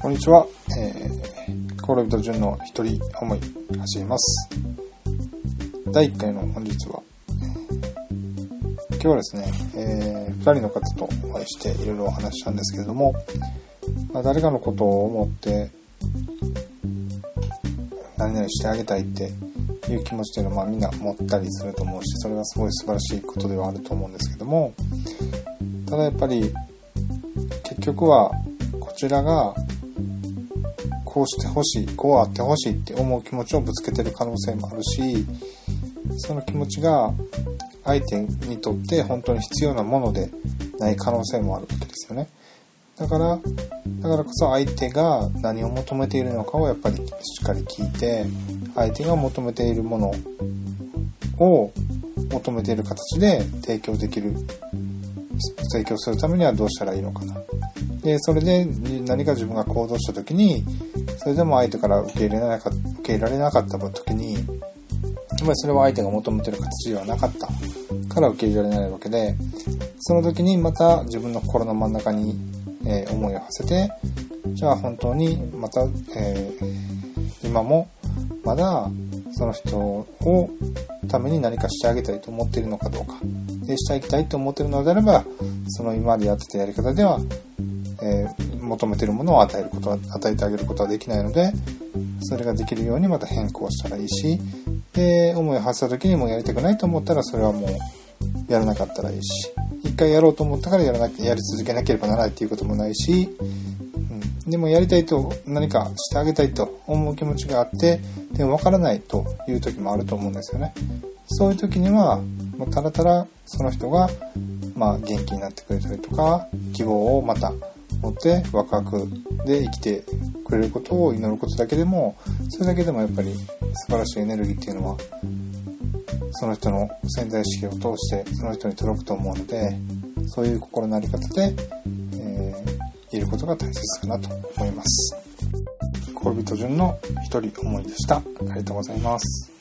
こんにちは。えー、コールビト順の一人思い始めます。第1回の本日は、今日はですね、えー、2人の方とお会いしていろいろお話ししたんですけれども、まあ、誰かのことを思って何々してあげたいっていう気持ちっていうのは、まあ、みんな持ったりすると思うしそれはすごい素晴らしいことではあると思うんですけどもただやっぱり結局はこちらがこうしてほしいこうあってほしいって思う気持ちをぶつけてる可能性もあるしその気持ちが相手にとって本当に必要なものでない可能性もあるわけですよね。だから、だからこそ相手が何を求めているのかをやっぱりしっかり聞いて、相手が求めているものを求めている形で提供できる、提供するためにはどうしたらいいのかな。で、それで何か自分が行動した時に、それでも相手から受け入れなか受け入れられなかった時に、やっぱりそれは相手が求めてる形ではなかったから受け入れられないわけで、その時にまた自分の心の真ん中に、えー、思いを馳せて、じゃあ本当にまた、えー、今もまだその人をために何かしてあげたいと思っているのかどうか。で、してあげたいと思っているのであれば、その今までやってたやり方では、えー、求めてるものを与えることは、与えてあげることはできないので、それができるようにまた変更したらいいし、で、思いを発した時にもやりたくないと思ったら、それはもう、やらなかったらいいし、一回やろうと思ったからやらなきゃ、やり続けなければならないっていうこともないし、うん、でもやりたいと何かしてあげたいと思う気持ちがあって、でもわからないという時もあると思うんですよね。そういう時には、もうただただその人が、まあ、元気になってくれたりとか、希望をまた持ってワクワクで生きてくれることを祈ることだけでもそれだけでもやっぱり素晴らしいエネルギーっていうのはその人の潜在意識を通してその人に届くと思うのでそういう心の在り方で、えー、いることが大切かなと思います。恋人順の一人思いでした。ありがとうございます。